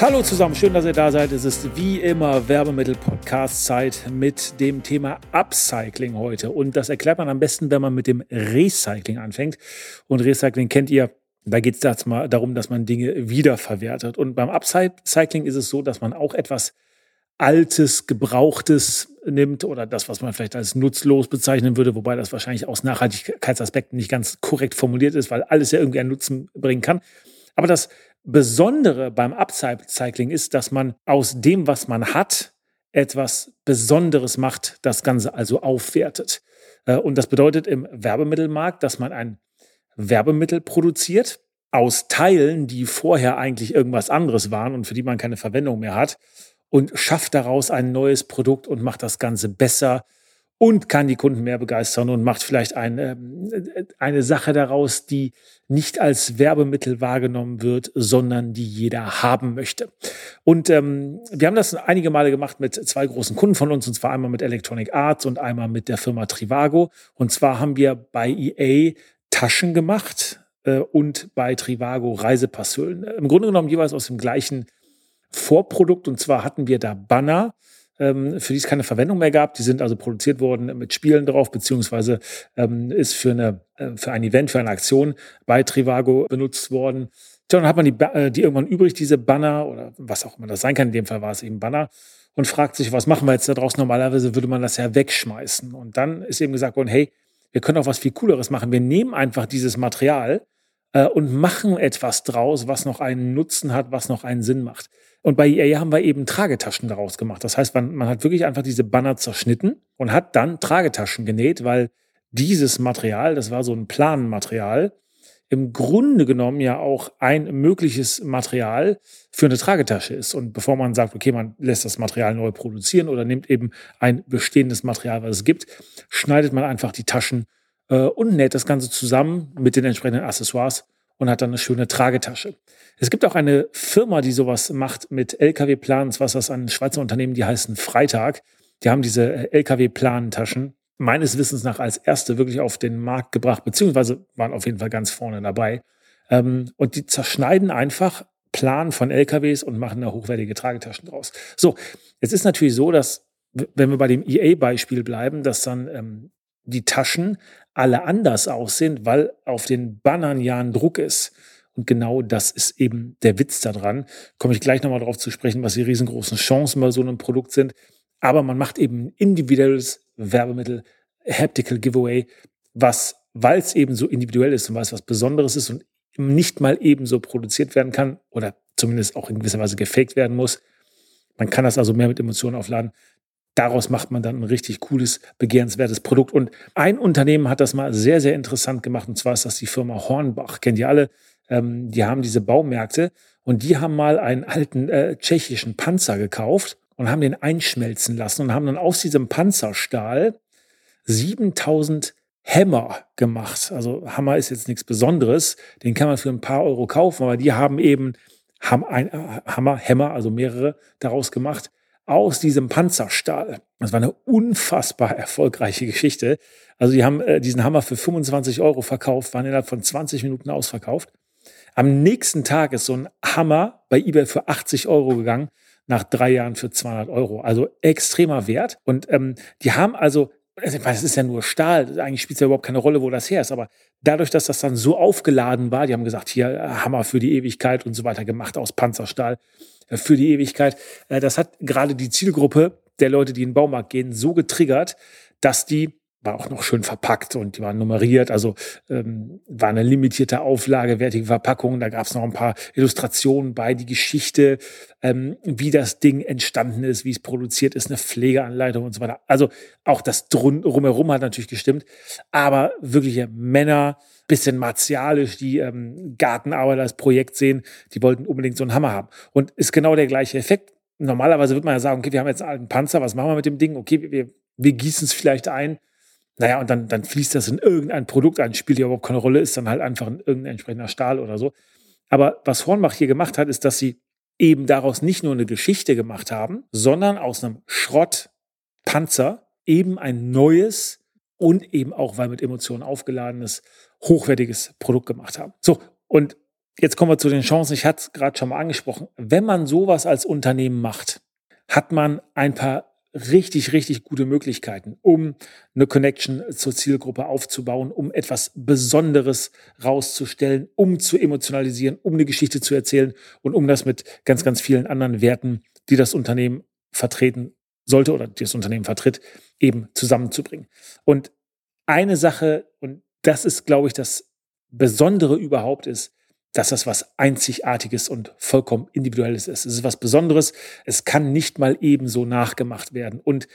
Hallo zusammen, schön, dass ihr da seid. Es ist wie immer Werbemittel-Podcast-Zeit mit dem Thema Upcycling heute. Und das erklärt man am besten, wenn man mit dem Recycling anfängt. Und Recycling kennt ihr, da geht es darum, dass man Dinge wiederverwertet. Und beim Upcycling ist es so, dass man auch etwas Altes, Gebrauchtes nimmt oder das, was man vielleicht als nutzlos bezeichnen würde, wobei das wahrscheinlich aus Nachhaltigkeitsaspekten nicht ganz korrekt formuliert ist, weil alles ja irgendwie einen Nutzen bringen kann. Aber das Besondere beim Upcycling ist, dass man aus dem, was man hat, etwas Besonderes macht, das Ganze also aufwertet. Äh, und das bedeutet im Werbemittelmarkt, dass man ein Werbemittel produziert aus Teilen, die vorher eigentlich irgendwas anderes waren und für die man keine Verwendung mehr hat und schafft daraus ein neues Produkt und macht das Ganze besser, und kann die Kunden mehr begeistern und macht vielleicht eine, äh, eine Sache daraus, die nicht als Werbemittel wahrgenommen wird, sondern die jeder haben möchte. Und ähm, wir haben das einige Male gemacht mit zwei großen Kunden von uns, und zwar einmal mit Electronic Arts und einmal mit der Firma Trivago. Und zwar haben wir bei EA Taschen gemacht äh, und bei Trivago Reisepasshüllen. Im Grunde genommen jeweils aus dem gleichen Vorprodukt. Und zwar hatten wir da Banner ähm, für die es keine Verwendung mehr gab. Die sind also produziert worden mit Spielen drauf, beziehungsweise ähm, ist für, eine, äh, für ein Event, für eine Aktion bei Trivago benutzt worden. Tja, dann hat man die, äh, die irgendwann übrig, diese Banner oder was auch immer das sein kann. In dem Fall war es eben Banner und fragt sich, was machen wir jetzt da draußen? Normalerweise würde man das ja wegschmeißen. Und dann ist eben gesagt worden, hey, wir können auch was viel Cooleres machen. Wir nehmen einfach dieses Material äh, und machen etwas draus, was noch einen Nutzen hat, was noch einen Sinn macht. Und bei EA haben wir eben Tragetaschen daraus gemacht. Das heißt, man, man hat wirklich einfach diese Banner zerschnitten und hat dann Tragetaschen genäht, weil dieses Material, das war so ein Planenmaterial, im Grunde genommen ja auch ein mögliches Material für eine Tragetasche ist. Und bevor man sagt, okay, man lässt das Material neu produzieren oder nimmt eben ein bestehendes Material, was es gibt, schneidet man einfach die Taschen äh, und näht das Ganze zusammen mit den entsprechenden Accessoires und hat dann eine schöne Tragetasche. Es gibt auch eine Firma, die sowas macht mit LKW-Planen. Was das ein Schweizer Unternehmen, die heißen Freitag. Die haben diese äh, LKW-Planentaschen meines Wissens nach als erste wirklich auf den Markt gebracht, beziehungsweise waren auf jeden Fall ganz vorne dabei. Ähm, und die zerschneiden einfach Plan von LKWs und machen da hochwertige Tragetaschen draus. So, jetzt ist natürlich so, dass, wenn wir bei dem EA-Beispiel bleiben, dass dann ähm, die Taschen alle anders aussehen, weil auf den Bannern ja ein Druck ist. Und genau das ist eben der Witz daran. Komme ich gleich nochmal darauf zu sprechen, was die riesengroßen Chancen bei so einem Produkt sind. Aber man macht eben ein individuelles Werbemittel, Haptical Giveaway, was, weil es eben so individuell ist und weil es was Besonderes ist und nicht mal eben so produziert werden kann oder zumindest auch in gewisser Weise gefaked werden muss. Man kann das also mehr mit Emotionen aufladen daraus macht man dann ein richtig cooles, begehrenswertes Produkt. Und ein Unternehmen hat das mal sehr, sehr interessant gemacht. Und zwar ist das die Firma Hornbach. Kennt ihr alle? Ähm, die haben diese Baumärkte und die haben mal einen alten äh, tschechischen Panzer gekauft und haben den einschmelzen lassen und haben dann aus diesem Panzerstahl 7000 Hammer gemacht. Also Hammer ist jetzt nichts Besonderes, den kann man für ein paar Euro kaufen, aber die haben eben äh, Hammer, Hammer, also mehrere daraus gemacht aus diesem Panzerstahl. Das war eine unfassbar erfolgreiche Geschichte. Also die haben äh, diesen Hammer für 25 Euro verkauft, waren innerhalb von 20 Minuten ausverkauft. Am nächsten Tag ist so ein Hammer bei eBay für 80 Euro gegangen, nach drei Jahren für 200 Euro. Also extremer Wert. Und ähm, die haben also, also es ist ja nur Stahl, eigentlich spielt es ja überhaupt keine Rolle, wo das her ist, aber dadurch, dass das dann so aufgeladen war, die haben gesagt, hier äh, Hammer für die Ewigkeit und so weiter gemacht aus Panzerstahl, für die Ewigkeit. Äh, das hat gerade die Zielgruppe der Leute, die in den Baumarkt gehen, so getriggert, dass die war auch noch schön verpackt und die waren nummeriert, also ähm, war eine limitierte Auflage, wertige Verpackungen. Da gab es noch ein paar Illustrationen bei, die Geschichte, ähm, wie das Ding entstanden ist, wie es produziert ist, eine Pflegeanleitung und so weiter. Also auch das drumherum hat natürlich gestimmt, aber wirkliche Männer, bisschen martialisch, die ähm, Gartenarbeit als Projekt sehen, die wollten unbedingt so einen Hammer haben. Und ist genau der gleiche Effekt. Normalerweise würde man ja sagen, okay, wir haben jetzt einen alten Panzer, was machen wir mit dem Ding? Okay, wir, wir gießen es vielleicht ein naja, und dann, dann fließt das in irgendein Produkt ein, spielt ja überhaupt keine Rolle, ist dann halt einfach ein irgendein entsprechender Stahl oder so. Aber was Hornbach hier gemacht hat, ist, dass sie eben daraus nicht nur eine Geschichte gemacht haben, sondern aus einem Schrottpanzer eben ein neues und eben auch, weil mit Emotionen aufgeladenes, hochwertiges Produkt gemacht haben. So, und jetzt kommen wir zu den Chancen. Ich hatte es gerade schon mal angesprochen. Wenn man sowas als Unternehmen macht, hat man ein paar richtig, richtig gute Möglichkeiten, um eine Connection zur Zielgruppe aufzubauen, um etwas Besonderes rauszustellen, um zu emotionalisieren, um eine Geschichte zu erzählen und um das mit ganz, ganz vielen anderen Werten, die das Unternehmen vertreten sollte oder die das Unternehmen vertritt, eben zusammenzubringen. Und eine Sache, und das ist, glaube ich, das Besondere überhaupt ist, dass das was Einzigartiges und vollkommen Individuelles ist. Es ist was Besonderes. Es kann nicht mal ebenso nachgemacht werden. Und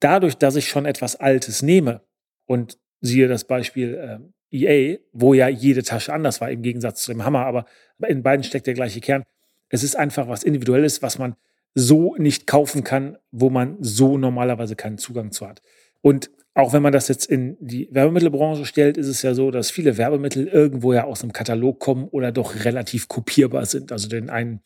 dadurch, dass ich schon etwas Altes nehme und siehe das Beispiel äh, EA, wo ja jede Tasche anders war im Gegensatz zu dem Hammer, aber in beiden steckt der gleiche Kern. Es ist einfach was Individuelles, was man so nicht kaufen kann, wo man so normalerweise keinen Zugang zu hat. Und auch wenn man das jetzt in die Werbemittelbranche stellt, ist es ja so, dass viele Werbemittel irgendwo ja aus einem Katalog kommen oder doch relativ kopierbar sind. Also den einen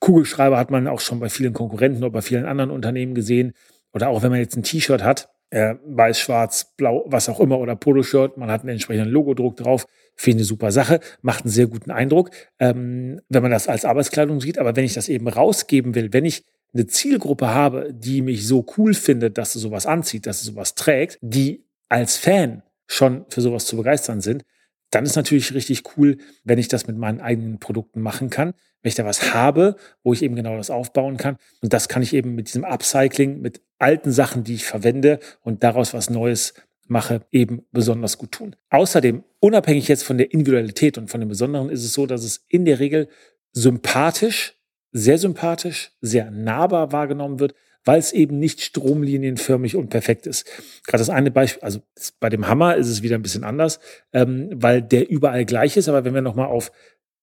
Kugelschreiber hat man auch schon bei vielen Konkurrenten oder bei vielen anderen Unternehmen gesehen. Oder auch wenn man jetzt ein T-Shirt hat, äh, weiß, schwarz, blau, was auch immer, oder Poloshirt, man hat einen entsprechenden Logodruck drauf, finde eine super Sache, macht einen sehr guten Eindruck, ähm, wenn man das als Arbeitskleidung sieht. Aber wenn ich das eben rausgeben will, wenn ich eine Zielgruppe habe, die mich so cool findet, dass sie sowas anzieht, dass sie sowas trägt, die als Fan schon für sowas zu begeistern sind, dann ist natürlich richtig cool, wenn ich das mit meinen eigenen Produkten machen kann, wenn ich da was habe, wo ich eben genau das aufbauen kann. Und das kann ich eben mit diesem Upcycling, mit alten Sachen, die ich verwende und daraus was Neues mache, eben besonders gut tun. Außerdem, unabhängig jetzt von der Individualität und von dem Besonderen, ist es so, dass es in der Regel sympathisch sehr sympathisch, sehr nahbar wahrgenommen wird, weil es eben nicht stromlinienförmig und perfekt ist. Gerade das eine Beispiel, also bei dem Hammer ist es wieder ein bisschen anders, ähm, weil der überall gleich ist. Aber wenn wir nochmal auf,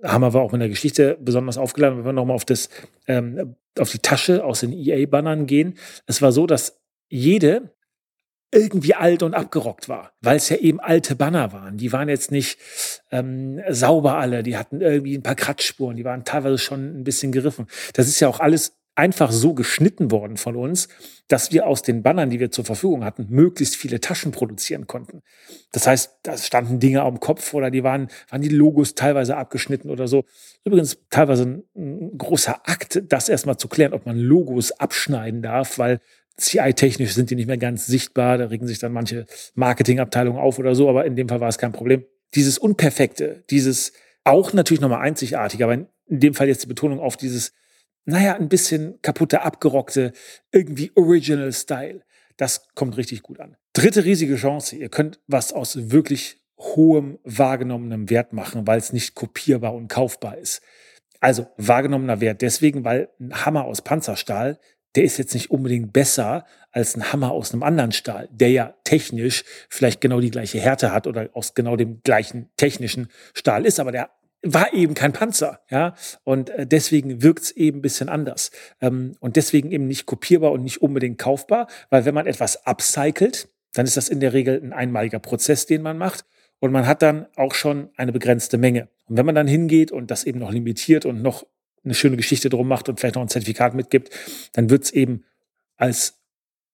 Hammer war auch in der Geschichte besonders aufgeladen, wenn wir nochmal auf das, ähm, auf die Tasche aus den EA-Bannern gehen, es war so, dass jede irgendwie alt und abgerockt war, weil es ja eben alte Banner waren. Die waren jetzt nicht ähm, sauber alle, die hatten irgendwie ein paar Kratzspuren, die waren teilweise schon ein bisschen geriffen. Das ist ja auch alles einfach so geschnitten worden von uns, dass wir aus den Bannern, die wir zur Verfügung hatten, möglichst viele Taschen produzieren konnten. Das heißt, da standen Dinge am Kopf oder die waren, waren die Logos teilweise abgeschnitten oder so. Übrigens teilweise ein, ein großer Akt, das erstmal zu klären, ob man Logos abschneiden darf, weil CI-technisch sind die nicht mehr ganz sichtbar. Da regen sich dann manche Marketingabteilungen auf oder so, aber in dem Fall war es kein Problem. Dieses Unperfekte, dieses auch natürlich nochmal einzigartig, aber in dem Fall jetzt die Betonung auf dieses, naja, ein bisschen kaputte, abgerockte, irgendwie Original Style. Das kommt richtig gut an. Dritte riesige Chance. Ihr könnt was aus wirklich hohem wahrgenommenem Wert machen, weil es nicht kopierbar und kaufbar ist. Also wahrgenommener Wert deswegen, weil ein Hammer aus Panzerstahl der ist jetzt nicht unbedingt besser als ein Hammer aus einem anderen Stahl, der ja technisch vielleicht genau die gleiche Härte hat oder aus genau dem gleichen technischen Stahl ist, aber der war eben kein Panzer, ja, und äh, deswegen wirkt es eben ein bisschen anders. Ähm, und deswegen eben nicht kopierbar und nicht unbedingt kaufbar, weil wenn man etwas upcycelt, dann ist das in der Regel ein einmaliger Prozess, den man macht. Und man hat dann auch schon eine begrenzte Menge. Und wenn man dann hingeht und das eben noch limitiert und noch eine schöne Geschichte drum macht und vielleicht noch ein Zertifikat mitgibt, dann wird es eben als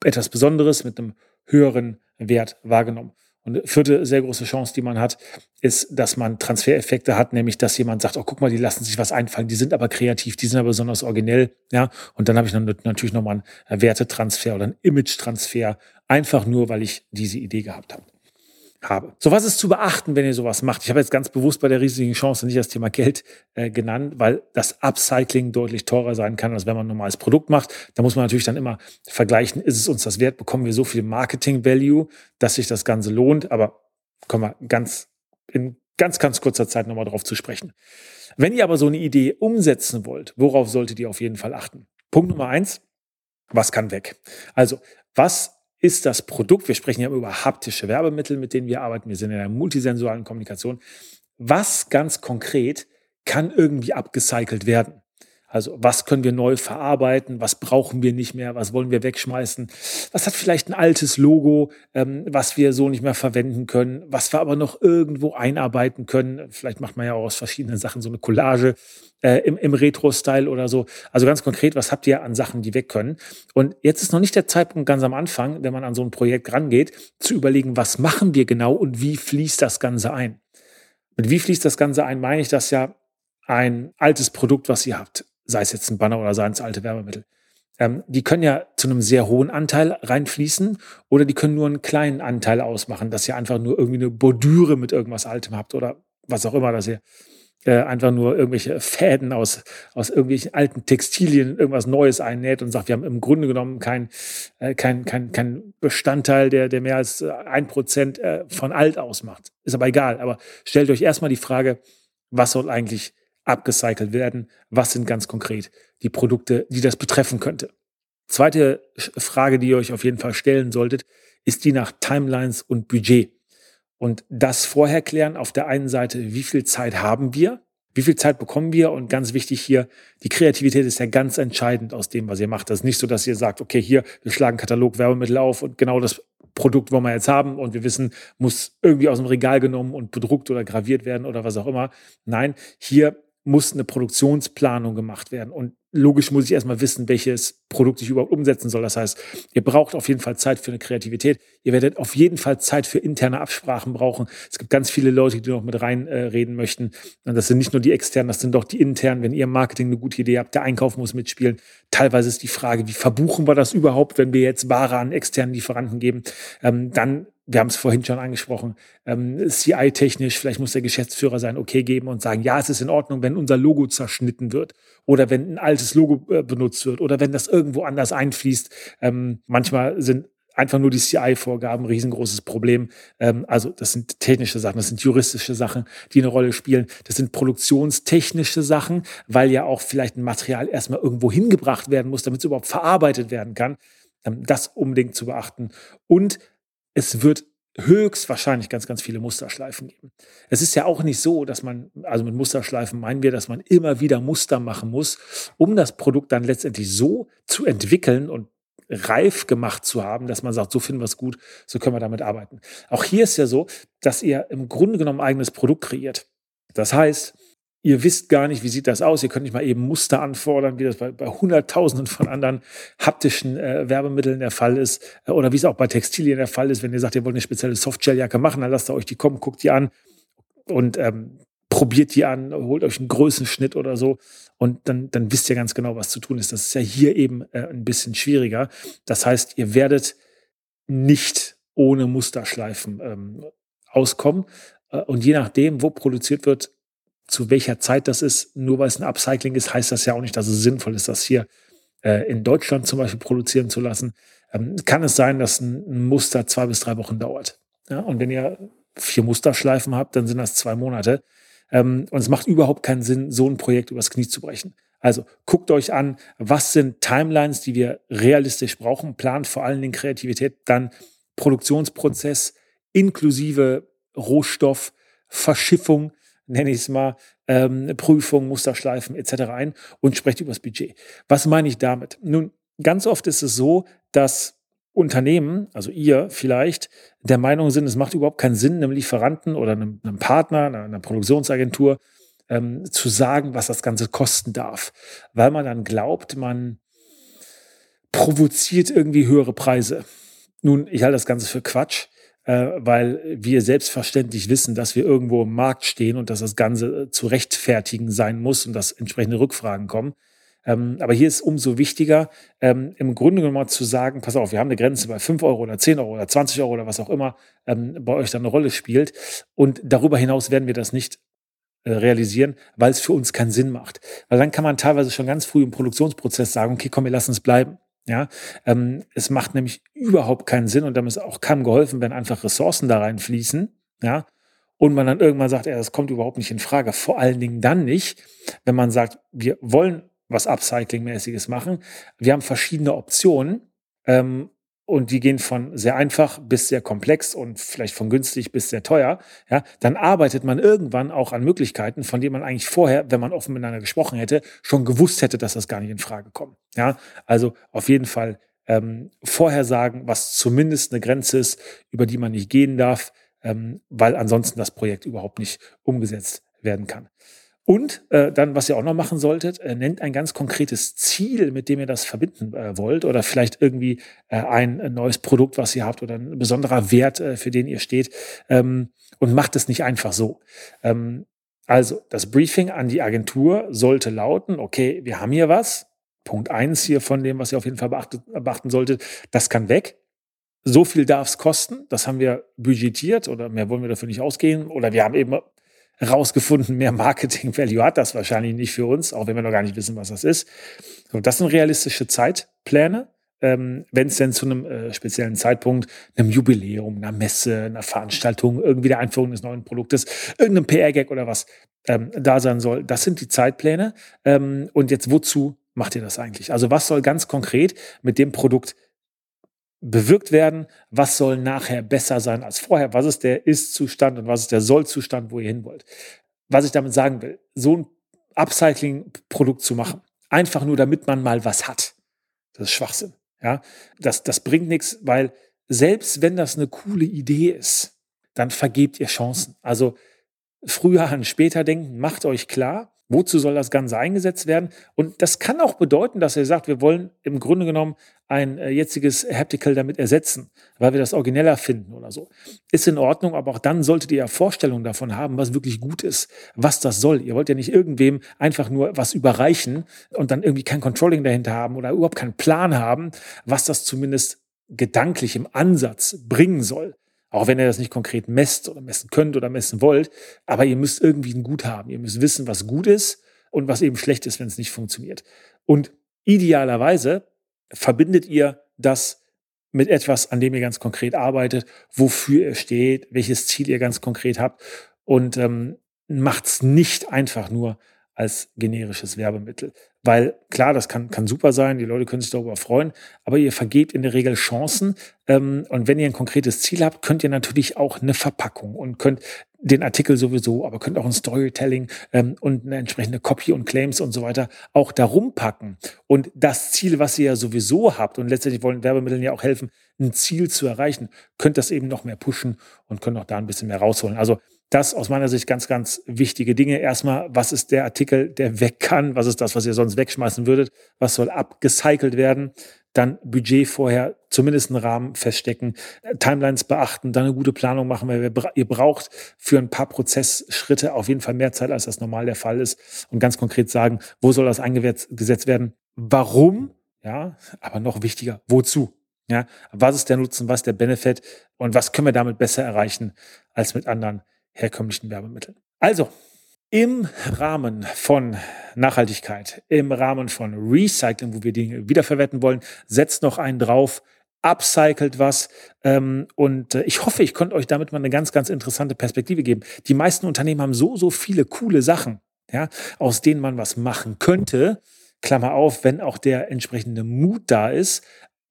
etwas Besonderes mit einem höheren Wert wahrgenommen. Und vierte sehr große Chance, die man hat, ist, dass man Transfereffekte hat, nämlich dass jemand sagt, oh, guck mal, die lassen sich was einfallen, die sind aber kreativ, die sind aber besonders originell, ja. Und dann habe ich natürlich nochmal einen Wertetransfer oder einen Image-Transfer, einfach nur, weil ich diese Idee gehabt habe habe. So was ist zu beachten, wenn ihr sowas macht. Ich habe jetzt ganz bewusst bei der riesigen Chance nicht das Thema Geld äh, genannt, weil das Upcycling deutlich teurer sein kann, als wenn man ein normales Produkt macht. Da muss man natürlich dann immer vergleichen, ist es uns das wert, bekommen wir so viel Marketing-Value, dass sich das Ganze lohnt. Aber kommen wir ganz in ganz, ganz kurzer Zeit nochmal drauf zu sprechen. Wenn ihr aber so eine Idee umsetzen wollt, worauf solltet ihr auf jeden Fall achten? Punkt Nummer eins, was kann weg? Also, was ist das Produkt, wir sprechen ja über haptische Werbemittel, mit denen wir arbeiten, wir sind in einer multisensualen Kommunikation, was ganz konkret kann irgendwie abgecycelt werden? Also was können wir neu verarbeiten, was brauchen wir nicht mehr, was wollen wir wegschmeißen, was hat vielleicht ein altes Logo, ähm, was wir so nicht mehr verwenden können, was wir aber noch irgendwo einarbeiten können. Vielleicht macht man ja auch aus verschiedenen Sachen so eine Collage äh, im, im Retro-Style oder so. Also ganz konkret, was habt ihr an Sachen, die weg können? Und jetzt ist noch nicht der Zeitpunkt ganz am Anfang, wenn man an so ein Projekt rangeht, zu überlegen, was machen wir genau und wie fließt das Ganze ein. Mit wie fließt das Ganze ein, meine ich das ja ein altes Produkt, was ihr habt sei es jetzt ein Banner oder sei es alte Werbemittel, ähm, die können ja zu einem sehr hohen Anteil reinfließen oder die können nur einen kleinen Anteil ausmachen, dass ihr einfach nur irgendwie eine Bordüre mit irgendwas Altem habt oder was auch immer, dass ihr äh, einfach nur irgendwelche Fäden aus, aus irgendwelchen alten Textilien irgendwas Neues einnäht und sagt, wir haben im Grunde genommen kein, äh, kein, kein, kein Bestandteil, der, der mehr als ein Prozent äh, von alt ausmacht. Ist aber egal. Aber stellt euch erstmal die Frage, was soll eigentlich abgecycelt werden? Was sind ganz konkret die Produkte, die das betreffen könnte? Zweite Frage, die ihr euch auf jeden Fall stellen solltet, ist die nach Timelines und Budget. Und das vorher klären, auf der einen Seite, wie viel Zeit haben wir? Wie viel Zeit bekommen wir? Und ganz wichtig hier, die Kreativität ist ja ganz entscheidend aus dem, was ihr macht. Das ist nicht so, dass ihr sagt, okay, hier, wir schlagen Katalog Werbemittel auf und genau das Produkt wollen wir jetzt haben und wir wissen, muss irgendwie aus dem Regal genommen und bedruckt oder graviert werden oder was auch immer. Nein, hier muss eine Produktionsplanung gemacht werden. Und logisch muss ich erstmal wissen, welches Produkt ich überhaupt umsetzen soll. Das heißt, ihr braucht auf jeden Fall Zeit für eine Kreativität. Ihr werdet auf jeden Fall Zeit für interne Absprachen brauchen. Es gibt ganz viele Leute, die noch mit reinreden äh, möchten. Und das sind nicht nur die externen, das sind doch die internen. Wenn ihr im Marketing eine gute Idee habt, der Einkauf muss mitspielen. Teilweise ist die Frage, wie verbuchen wir das überhaupt, wenn wir jetzt Ware an externen Lieferanten geben? Ähm, dann wir haben es vorhin schon angesprochen, ähm, CI-technisch, vielleicht muss der Geschäftsführer sein Okay geben und sagen, ja, es ist in Ordnung, wenn unser Logo zerschnitten wird oder wenn ein altes Logo äh, benutzt wird oder wenn das irgendwo anders einfließt. Ähm, manchmal sind einfach nur die CI-Vorgaben ein riesengroßes Problem. Ähm, also das sind technische Sachen, das sind juristische Sachen, die eine Rolle spielen. Das sind produktionstechnische Sachen, weil ja auch vielleicht ein Material erstmal irgendwo hingebracht werden muss, damit es überhaupt verarbeitet werden kann. Ähm, das unbedingt zu beachten. Und es wird höchstwahrscheinlich ganz, ganz viele Musterschleifen geben. Es ist ja auch nicht so, dass man, also mit Musterschleifen meinen wir, dass man immer wieder Muster machen muss, um das Produkt dann letztendlich so zu entwickeln und reif gemacht zu haben, dass man sagt, so finden wir es gut, so können wir damit arbeiten. Auch hier ist ja so, dass ihr im Grunde genommen eigenes Produkt kreiert. Das heißt, Ihr wisst gar nicht, wie sieht das aus. Ihr könnt nicht mal eben Muster anfordern, wie das bei, bei Hunderttausenden von anderen haptischen äh, Werbemitteln der Fall ist. Äh, oder wie es auch bei Textilien der Fall ist. Wenn ihr sagt, ihr wollt eine spezielle Softgelljacke machen, dann lasst ihr euch die kommen, guckt die an und ähm, probiert die an, holt euch einen Größenschnitt oder so. Und dann, dann wisst ihr ganz genau, was zu tun ist. Das ist ja hier eben äh, ein bisschen schwieriger. Das heißt, ihr werdet nicht ohne Musterschleifen ähm, auskommen. Äh, und je nachdem, wo produziert wird, zu welcher Zeit das ist. Nur weil es ein Upcycling ist, heißt das ja auch nicht, dass es sinnvoll ist, das hier äh, in Deutschland zum Beispiel produzieren zu lassen. Ähm, kann es sein, dass ein, Muster zwei bis drei Wochen dauert. Ja? Und wenn ihr vier Musterschleifen habt, dann sind das zwei Monate. Ähm, und es macht überhaupt keinen Sinn, so ein Projekt übers Knie zu brechen. Also guckt euch an, was sind Timelines, die wir realistisch brauchen, plant vor allen Dingen Kreativität, dann Produktionsprozess inklusive Rohstoff, Verschiffung, nenne ich es mal, ähm, Prüfung, Musterschleifen etc. ein und sprecht über das Budget. Was meine ich damit? Nun, ganz oft ist es so, dass Unternehmen, also ihr vielleicht, der Meinung sind, es macht überhaupt keinen Sinn, einem Lieferanten oder einem, einem Partner, einer, einer Produktionsagentur ähm, zu sagen, was das Ganze kosten darf, weil man dann glaubt, man provoziert irgendwie höhere Preise. Nun, ich halte das Ganze für Quatsch weil wir selbstverständlich wissen, dass wir irgendwo im Markt stehen und dass das Ganze äh, zu rechtfertigen sein muss und dass entsprechende Rückfragen kommen. Ähm, aber hier ist umso wichtiger, ähm, im Grunde genommen zu sagen, pass auf, wir haben eine Grenze bei 5 Euro oder 10 Euro oder 20 Euro oder was auch immer ähm, bei euch dann eine Rolle spielt. Und darüber hinaus werden wir das nicht äh, realisieren, weil es für uns keinen Sinn macht. Weil dann kann man teilweise schon ganz früh im Produktionsprozess sagen, okay, komm, wir lassen es bleiben. Ja, ähm, es macht nämlich überhaupt keinen Sinn und damit ist auch keinem geholfen, wenn einfach Ressourcen da reinfließen. Ja, und man dann irgendwann sagt, ja, das kommt überhaupt nicht in Frage. Vor allen Dingen dann nicht, wenn man sagt, wir wollen was Upcycling-mäßiges machen. Wir haben verschiedene Optionen. Ähm, und die gehen von sehr einfach bis sehr komplex und vielleicht von günstig bis sehr teuer, ja, dann arbeitet man irgendwann auch an Möglichkeiten, von denen man eigentlich vorher, wenn man offen miteinander gesprochen hätte, schon gewusst hätte, dass das gar nicht in Frage kommt. Ja, also auf jeden Fall ähm, vorher sagen, was zumindest eine Grenze ist, über die man nicht gehen darf, ähm, weil ansonsten das Projekt überhaupt nicht umgesetzt werden kann. Und äh, dann, was ihr auch noch machen solltet, äh, nennt ein ganz konkretes Ziel, mit dem ihr das verbinden äh, wollt oder vielleicht irgendwie äh, ein, ein neues Produkt, was ihr habt oder ein besonderer Wert, äh, für den ihr steht ähm, und macht es nicht einfach so. Ähm, also das Briefing an die Agentur sollte lauten, okay, wir haben hier was. Punkt eins hier von dem, was ihr auf jeden Fall beachtet, beachten solltet, das kann weg. So viel darf es kosten. Das haben wir budgetiert oder mehr wollen wir dafür nicht ausgehen. Oder wir haben eben rausgefunden, mehr Marketing-Value hat das wahrscheinlich nicht für uns, auch wenn wir noch gar nicht wissen, was das ist. Das sind realistische Zeitpläne. Ähm, wenn es denn zu einem äh, speziellen Zeitpunkt, einem Jubiläum, einer Messe, einer Veranstaltung, irgendwie der Einführung des neuen Produktes, irgendeinem PR-Gag oder was ähm, da sein soll. Das sind die Zeitpläne. Ähm, und jetzt wozu macht ihr das eigentlich? Also was soll ganz konkret mit dem Produkt bewirkt werden, was soll nachher besser sein als vorher, was ist der Ist-Zustand und was ist der Soll-Zustand, wo ihr hin wollt. Was ich damit sagen will, so ein Upcycling-Produkt zu machen, einfach nur damit man mal was hat, das ist Schwachsinn. Ja, das, das bringt nichts, weil selbst wenn das eine coole Idee ist, dann vergebt ihr Chancen. Also früher an später denken, macht euch klar, Wozu soll das Ganze eingesetzt werden? Und das kann auch bedeuten, dass er sagt, wir wollen im Grunde genommen ein äh, jetziges Haptical damit ersetzen, weil wir das origineller finden oder so. Ist in Ordnung, aber auch dann solltet ihr ja Vorstellungen davon haben, was wirklich gut ist, was das soll. Ihr wollt ja nicht irgendwem einfach nur was überreichen und dann irgendwie kein Controlling dahinter haben oder überhaupt keinen Plan haben, was das zumindest gedanklich im Ansatz bringen soll. Auch wenn ihr das nicht konkret messt oder messen könnt oder messen wollt, aber ihr müsst irgendwie ein Gut haben. Ihr müsst wissen, was gut ist und was eben schlecht ist, wenn es nicht funktioniert. Und idealerweise verbindet ihr das mit etwas, an dem ihr ganz konkret arbeitet, wofür ihr steht, welches Ziel ihr ganz konkret habt und ähm, macht es nicht einfach nur als generisches Werbemittel. Weil klar, das kann, kann super sein, die Leute können sich darüber freuen, aber ihr vergebt in der Regel Chancen. Ähm, und wenn ihr ein konkretes Ziel habt, könnt ihr natürlich auch eine Verpackung und könnt den Artikel sowieso, aber könnt auch ein Storytelling ähm, und eine entsprechende Copy und Claims und so weiter auch darum packen. Und das Ziel, was ihr ja sowieso habt, und letztendlich wollen Werbemittel ja auch helfen, ein Ziel zu erreichen, könnt das eben noch mehr pushen und könnt auch da ein bisschen mehr rausholen. Also das aus meiner Sicht ganz, ganz wichtige Dinge. Erstmal, was ist der Artikel, der weg kann? Was ist das, was ihr sonst wegschmeißen würdet? Was soll abgecycelt werden? Dann Budget vorher zumindest einen Rahmen feststecken, Timelines beachten, dann eine gute Planung machen, weil ihr braucht für ein paar Prozessschritte auf jeden Fall mehr Zeit, als das normal der Fall ist. Und ganz konkret sagen, wo soll das eingesetzt werden? Warum? Ja, aber noch wichtiger, wozu? Ja, was ist der Nutzen, was ist der Benefit und was können wir damit besser erreichen als mit anderen herkömmlichen Werbemitteln. Also, im Rahmen von Nachhaltigkeit, im Rahmen von Recycling, wo wir Dinge wiederverwerten wollen, setzt noch einen drauf, upcycelt was. Ähm, und äh, ich hoffe, ich konnte euch damit mal eine ganz, ganz interessante Perspektive geben. Die meisten Unternehmen haben so, so viele coole Sachen, ja, aus denen man was machen könnte. Klammer auf, wenn auch der entsprechende Mut da ist,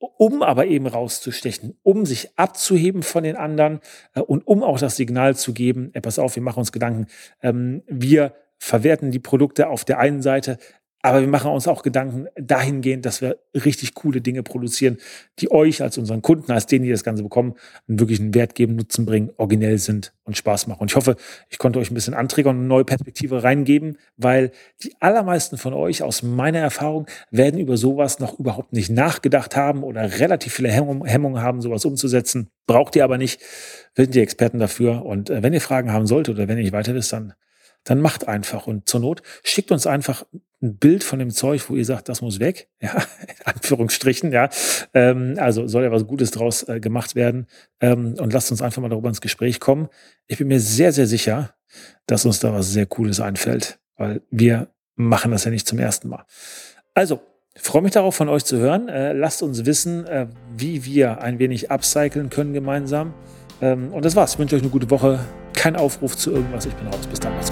um aber eben rauszustechen, um sich abzuheben von den anderen äh, und um auch das Signal zu geben, ey, pass auf, wir machen uns Gedanken, ähm, wir verwerten die Produkte auf der einen Seite, aber wir machen uns auch Gedanken dahingehend, dass wir richtig coole Dinge produzieren, die euch als unseren Kunden, als denen, die das Ganze bekommen, einen wirklichen Wert geben, Nutzen bringen, originell sind und Spaß machen. Und ich hoffe, ich konnte euch ein bisschen Anträge und eine neue Perspektive reingeben, weil die allermeisten von euch aus meiner Erfahrung werden über sowas noch überhaupt nicht nachgedacht haben oder relativ viele Hemmungen haben, sowas umzusetzen. Braucht ihr aber nicht. Wir sind die Experten dafür. Und äh, wenn ihr Fragen haben solltet oder wenn ihr nicht weiter wisst, dann dann macht einfach und zur Not schickt uns einfach ein Bild von dem Zeug, wo ihr sagt, das muss weg, ja, in Anführungsstrichen, ja. Ähm, also soll ja was Gutes draus äh, gemacht werden. Ähm, und lasst uns einfach mal darüber ins Gespräch kommen. Ich bin mir sehr, sehr sicher, dass uns da was sehr Cooles einfällt, weil wir machen das ja nicht zum ersten Mal. Also, freue mich darauf, von euch zu hören. Äh, lasst uns wissen, äh, wie wir ein wenig upcyclen können gemeinsam. Ähm, und das war's. Ich wünsche euch eine gute Woche. Kein Aufruf zu irgendwas. Ich bin raus. Bis dann. Macht's.